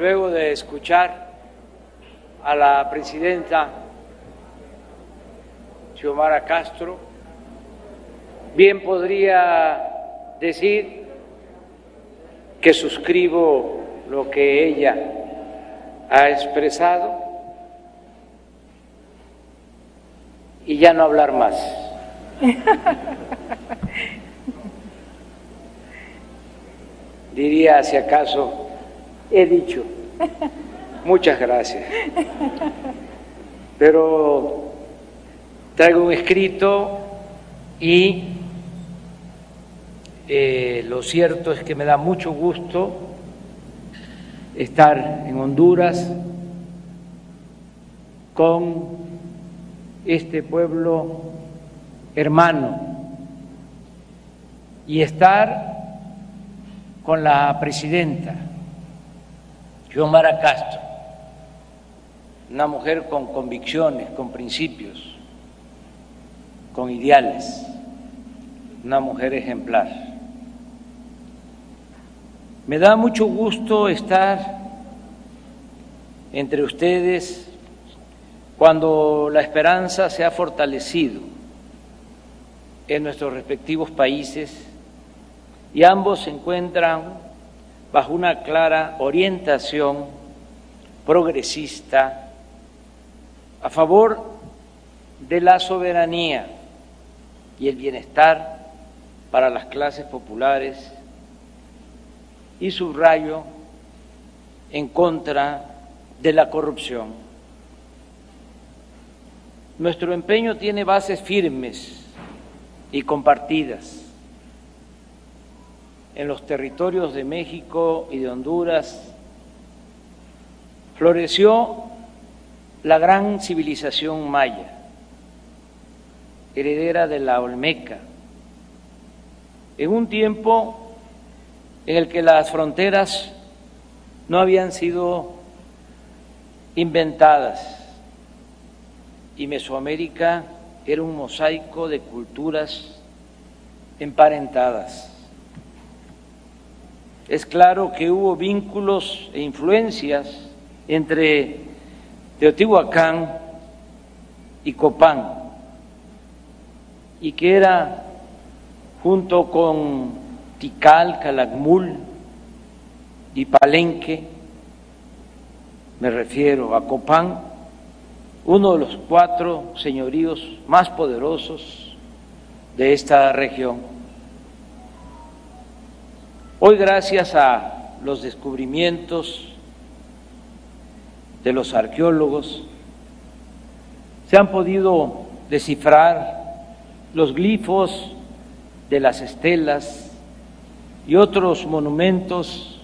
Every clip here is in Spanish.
luego de escuchar a la presidenta Xiomara Castro, bien podría decir que suscribo lo que ella ha expresado y ya no hablar más. Diría, si acaso, he dicho. Muchas gracias. Pero traigo un escrito y eh, lo cierto es que me da mucho gusto estar en Honduras con este pueblo hermano y estar con la presidenta Xiomara Castro, una mujer con convicciones, con principios, con ideales, una mujer ejemplar. Me da mucho gusto estar entre ustedes cuando la esperanza se ha fortalecido en nuestros respectivos países y ambos se encuentran bajo una clara orientación progresista a favor de la soberanía y el bienestar para las clases populares y subrayo en contra de la corrupción. Nuestro empeño tiene bases firmes y compartidas en los territorios de México y de Honduras, floreció la gran civilización maya, heredera de la Olmeca, en un tiempo en el que las fronteras no habían sido inventadas y Mesoamérica era un mosaico de culturas emparentadas. Es claro que hubo vínculos e influencias entre Teotihuacán y Copán, y que era junto con Tikal, Calakmul y Palenque, me refiero a Copán, uno de los cuatro señoríos más poderosos de esta región. Hoy, gracias a los descubrimientos de los arqueólogos, se han podido descifrar los glifos de las estelas y otros monumentos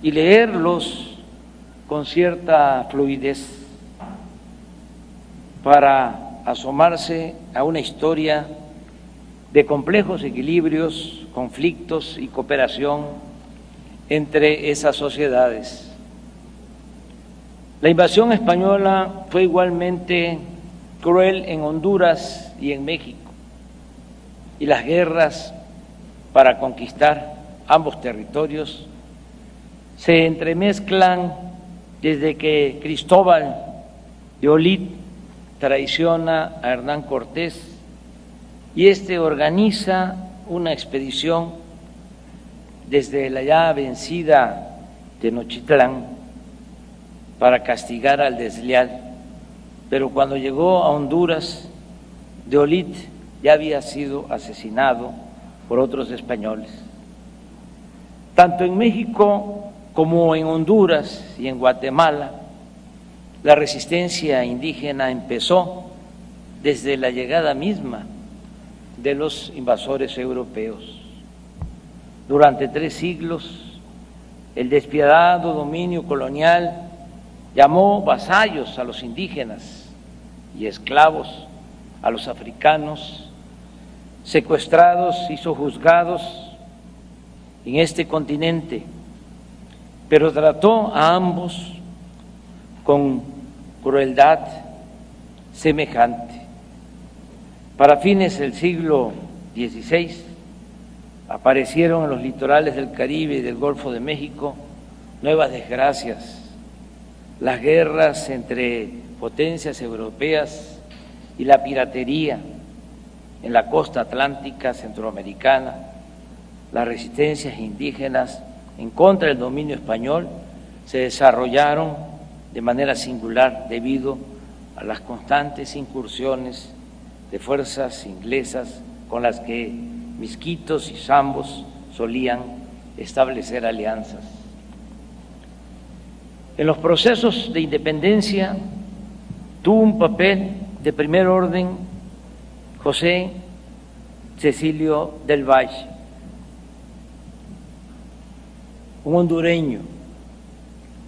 y leerlos con cierta fluidez para asomarse a una historia de complejos equilibrios, conflictos y cooperación entre esas sociedades. La invasión española fue igualmente cruel en Honduras y en México, y las guerras para conquistar ambos territorios se entremezclan desde que Cristóbal de Olid traiciona a Hernán Cortés y este organiza una expedición desde la ya vencida Tenochtitlán para castigar al desleal. Pero cuando llegó a Honduras, de Olit ya había sido asesinado por otros españoles. Tanto en México como en Honduras y en Guatemala, la resistencia indígena empezó desde la llegada misma de los invasores europeos. Durante tres siglos, el despiadado dominio colonial llamó vasallos a los indígenas y esclavos a los africanos, secuestrados y sojuzgados en este continente, pero trató a ambos con crueldad semejante. Para fines del siglo XVI aparecieron en los litorales del Caribe y del Golfo de México nuevas desgracias, las guerras entre potencias europeas y la piratería en la costa atlántica centroamericana, las resistencias indígenas en contra del dominio español se desarrollaron de manera singular debido a las constantes incursiones de fuerzas inglesas con las que misquitos y zambos solían establecer alianzas. En los procesos de independencia tuvo un papel de primer orden José Cecilio del Valle, un hondureño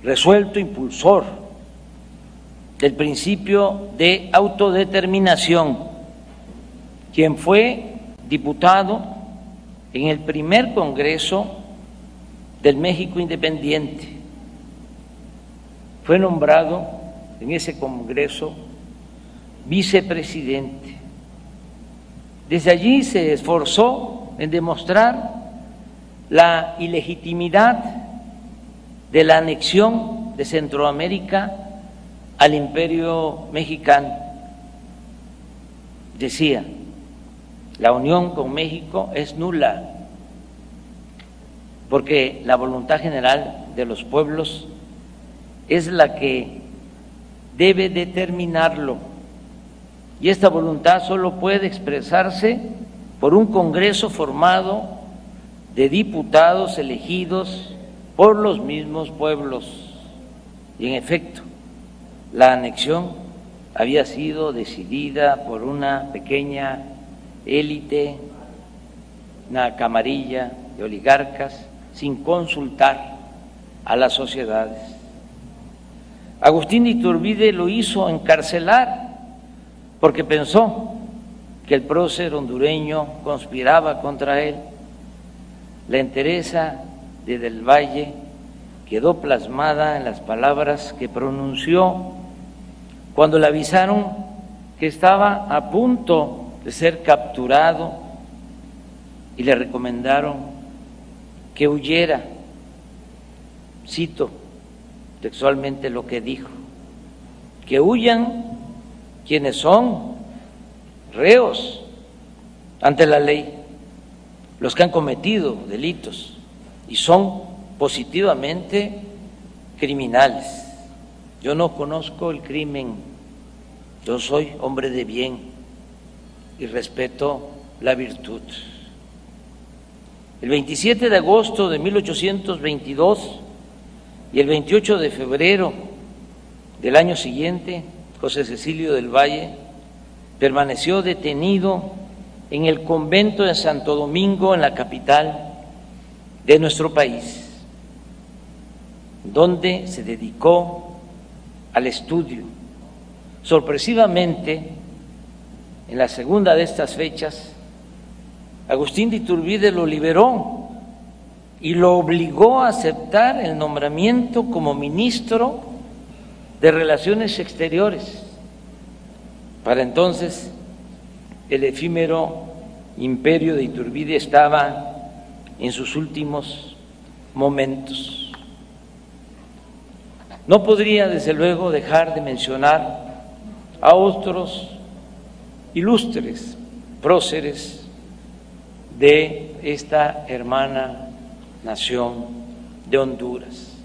resuelto impulsor del principio de autodeterminación, quien fue diputado en el primer Congreso del México Independiente. Fue nombrado en ese Congreso vicepresidente. Desde allí se esforzó en demostrar la ilegitimidad de la anexión de Centroamérica al imperio mexicano. Decía, la unión con México es nula, porque la voluntad general de los pueblos es la que debe determinarlo. Y esta voluntad solo puede expresarse por un Congreso formado de diputados elegidos por los mismos pueblos. Y en efecto, la anexión había sido decidida por una pequeña élite, una camarilla de oligarcas, sin consultar a las sociedades. Agustín Iturbide lo hizo encarcelar porque pensó que el prócer hondureño conspiraba contra él. La entereza de Del Valle quedó plasmada en las palabras que pronunció cuando le avisaron que estaba a punto de ser capturado y le recomendaron que huyera. Cito textualmente lo que dijo, que huyan quienes son reos ante la ley, los que han cometido delitos y son positivamente criminales. Yo no conozco el crimen, yo soy hombre de bien y respeto la virtud. El 27 de agosto de 1822 y el 28 de febrero del año siguiente, José Cecilio del Valle permaneció detenido en el convento de Santo Domingo, en la capital de nuestro país, donde se dedicó al estudio. Sorpresivamente, en la segunda de estas fechas, Agustín de Iturbide lo liberó y lo obligó a aceptar el nombramiento como ministro de Relaciones Exteriores. Para entonces, el efímero imperio de Iturbide estaba en sus últimos momentos. No podría, desde luego, dejar de mencionar a otros ilustres próceres de esta hermana nación de Honduras.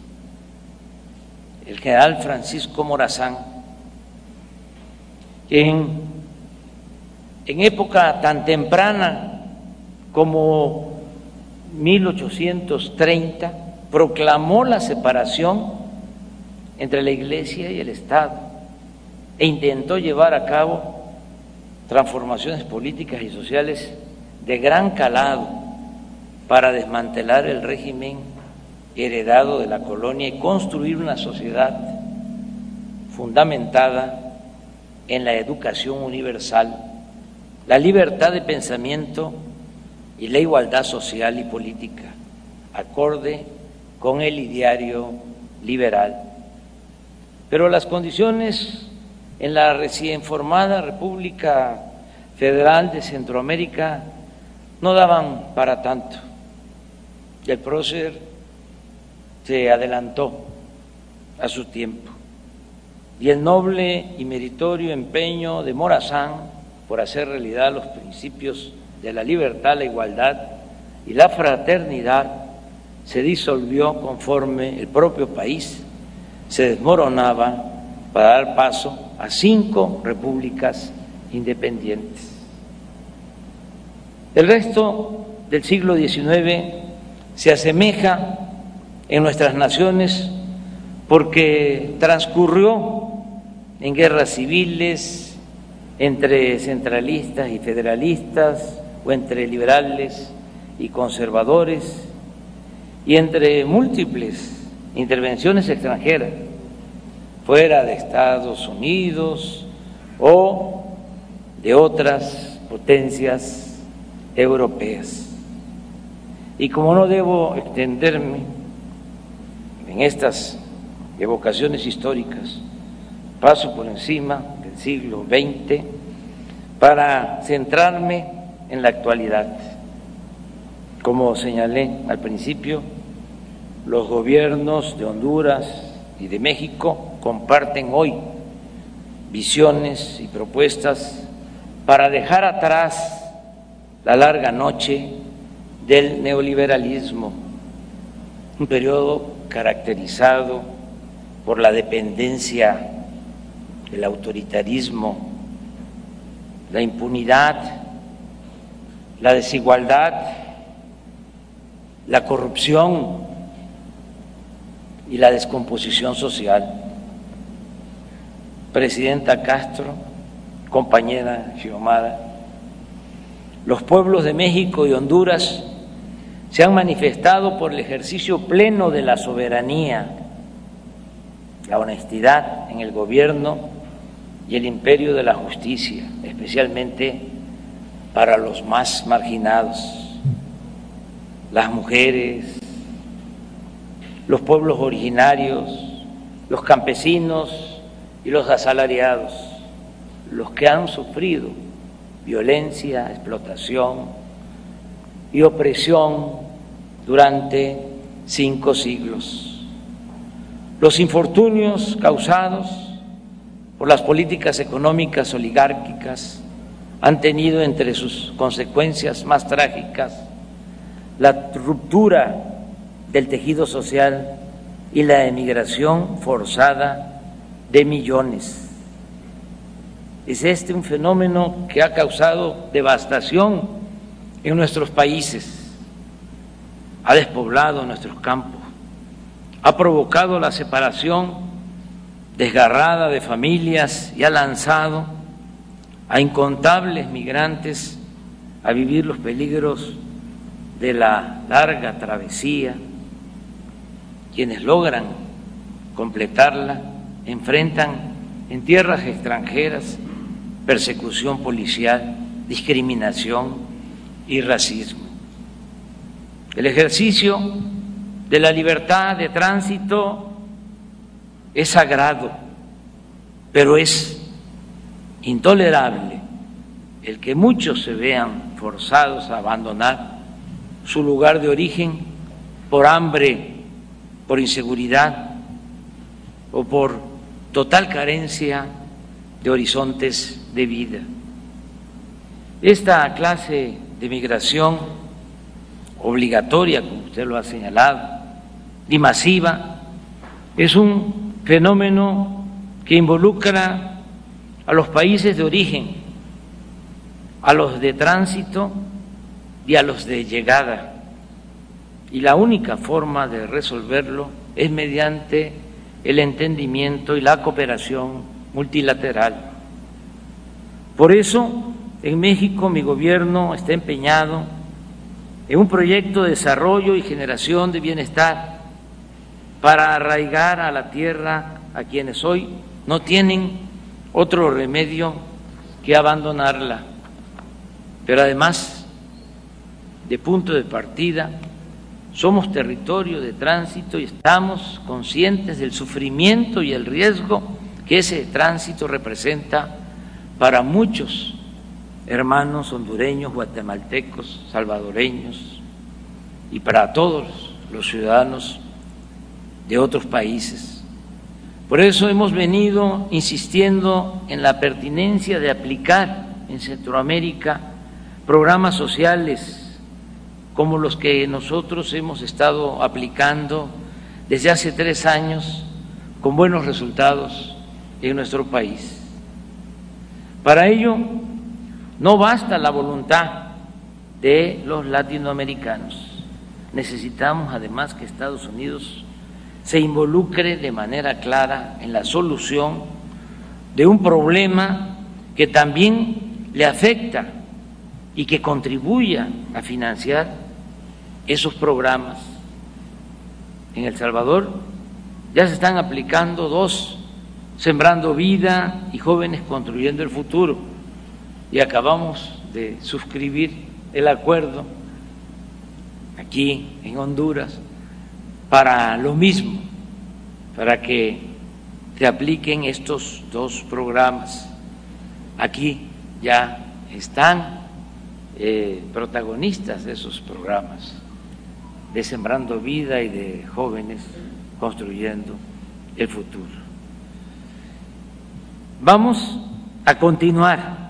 El general Francisco Morazán, quien en época tan temprana como 1830 proclamó la separación entre la Iglesia y el Estado e intentó llevar a cabo transformaciones políticas y sociales de gran calado para desmantelar el régimen heredado de la colonia y construir una sociedad fundamentada en la educación universal, la libertad de pensamiento y la igualdad social y política, acorde con el ideario liberal. Pero las condiciones en la recién formada República Federal de Centroamérica no daban para tanto. El prócer se adelantó a su tiempo y el noble y meritorio empeño de Morazán por hacer realidad los principios de la libertad, la igualdad y la fraternidad se disolvió conforme el propio país se desmoronaba para dar paso a cinco repúblicas independientes. El resto del siglo XIX se asemeja en nuestras naciones porque transcurrió en guerras civiles entre centralistas y federalistas o entre liberales y conservadores y entre múltiples intervenciones extranjeras fuera de Estados Unidos o de otras potencias europeas. Y como no debo extenderme en estas evocaciones históricas, paso por encima del siglo XX para centrarme en la actualidad. Como señalé al principio, los gobiernos de Honduras y de México comparten hoy visiones y propuestas para dejar atrás la larga noche del neoliberalismo, un periodo caracterizado por la dependencia, el autoritarismo, la impunidad, la desigualdad, la corrupción y la descomposición social. Presidenta Castro, compañera Xiomara, los pueblos de México y Honduras se han manifestado por el ejercicio pleno de la soberanía, la honestidad en el gobierno y el imperio de la justicia, especialmente para los más marginados, las mujeres, los pueblos originarios, los campesinos y los asalariados, los que han sufrido violencia, explotación y opresión durante cinco siglos. Los infortunios causados por las políticas económicas oligárquicas han tenido entre sus consecuencias más trágicas la ruptura del tejido social y la emigración forzada de millones. Es este un fenómeno que ha causado devastación en nuestros países, ha despoblado nuestros campos, ha provocado la separación desgarrada de familias y ha lanzado a incontables migrantes a vivir los peligros de la larga travesía quienes logran completarla enfrentan en tierras extranjeras persecución policial, discriminación y racismo. El ejercicio de la libertad de tránsito es sagrado, pero es intolerable el que muchos se vean forzados a abandonar su lugar de origen por hambre por inseguridad o por total carencia de horizontes de vida. Esta clase de migración obligatoria, como usted lo ha señalado, y masiva, es un fenómeno que involucra a los países de origen, a los de tránsito y a los de llegada y la única forma de resolverlo es mediante el entendimiento y la cooperación multilateral. Por eso, en México mi gobierno está empeñado en un proyecto de desarrollo y generación de bienestar para arraigar a la tierra a quienes hoy no tienen otro remedio que abandonarla. Pero además, de punto de partida, somos territorio de tránsito y estamos conscientes del sufrimiento y el riesgo que ese tránsito representa para muchos hermanos hondureños, guatemaltecos, salvadoreños y para todos los ciudadanos de otros países. Por eso hemos venido insistiendo en la pertinencia de aplicar en Centroamérica programas sociales como los que nosotros hemos estado aplicando desde hace tres años con buenos resultados en nuestro país. Para ello no basta la voluntad de los latinoamericanos, necesitamos además que Estados Unidos se involucre de manera clara en la solución de un problema que también le afecta y que contribuya a financiar esos programas. En El Salvador ya se están aplicando dos, Sembrando Vida y Jóvenes Construyendo el Futuro, y acabamos de suscribir el acuerdo aquí en Honduras para lo mismo, para que se apliquen estos dos programas. Aquí ya están eh, protagonistas de esos programas, de Sembrando Vida y de jóvenes construyendo el futuro. Vamos a continuar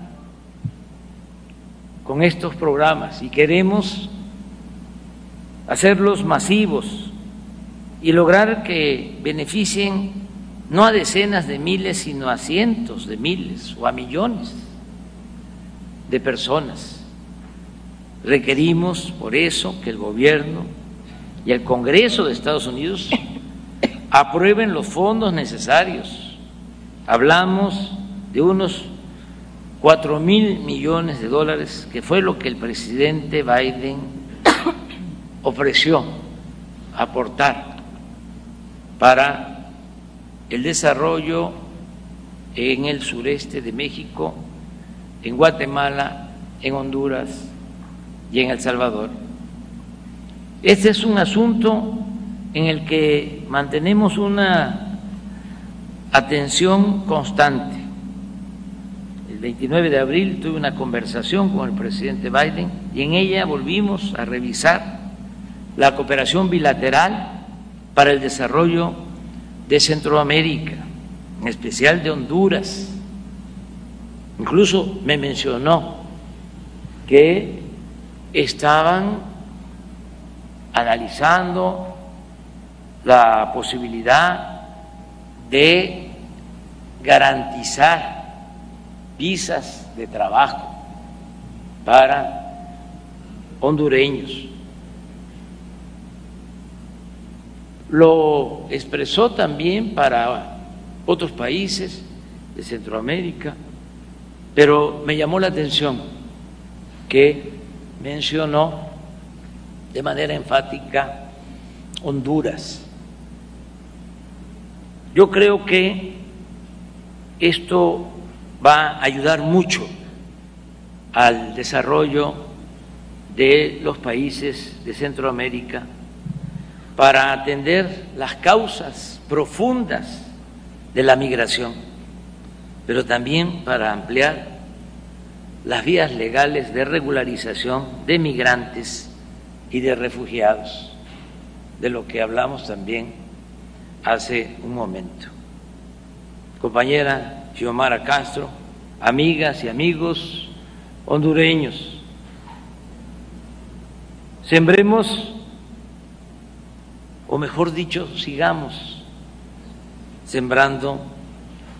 con estos programas y queremos hacerlos masivos y lograr que beneficien no a decenas de miles, sino a cientos de miles o a millones de personas. Requerimos por eso que el gobierno y el Congreso de Estados Unidos aprueben los fondos necesarios. Hablamos de unos cuatro mil millones de dólares, que fue lo que el presidente Biden ofreció aportar para el desarrollo en el sureste de México, en Guatemala, en Honduras y en El Salvador. Este es un asunto en el que mantenemos una atención constante. El 29 de abril tuve una conversación con el presidente Biden y en ella volvimos a revisar la cooperación bilateral para el desarrollo de Centroamérica, en especial de Honduras. Incluso me mencionó que estaban analizando la posibilidad de garantizar visas de trabajo para hondureños. Lo expresó también para otros países de Centroamérica, pero me llamó la atención que mencionó de manera enfática Honduras. Yo creo que esto va a ayudar mucho al desarrollo de los países de Centroamérica para atender las causas profundas de la migración, pero también para ampliar las vías legales de regularización de migrantes y de refugiados, de lo que hablamos también hace un momento. Compañera Xiomara Castro, amigas y amigos hondureños, sembremos o mejor dicho, sigamos sembrando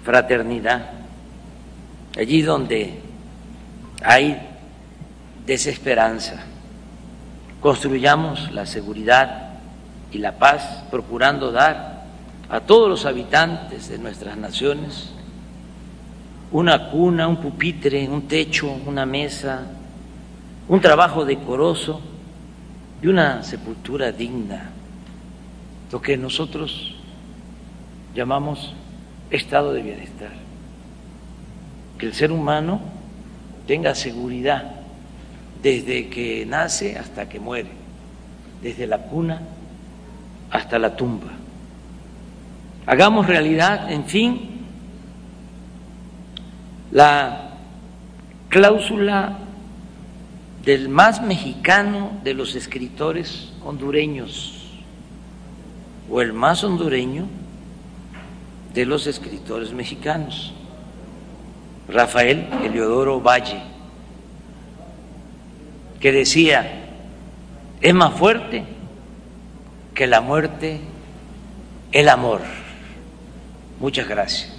fraternidad, allí donde hay desesperanza. Construyamos la seguridad y la paz, procurando dar a todos los habitantes de nuestras naciones una cuna, un pupitre, un techo, una mesa, un trabajo decoroso y una sepultura digna lo que nosotros llamamos estado de bienestar. Que el ser humano tenga seguridad desde que nace hasta que muere, desde la cuna hasta la tumba. Hagamos realidad, en fin, la cláusula del más mexicano de los escritores hondureños, o el más hondureño de los escritores mexicanos, Rafael Heliodoro Valle, que decía, es más fuerte que la muerte el amor. Muchas gracias.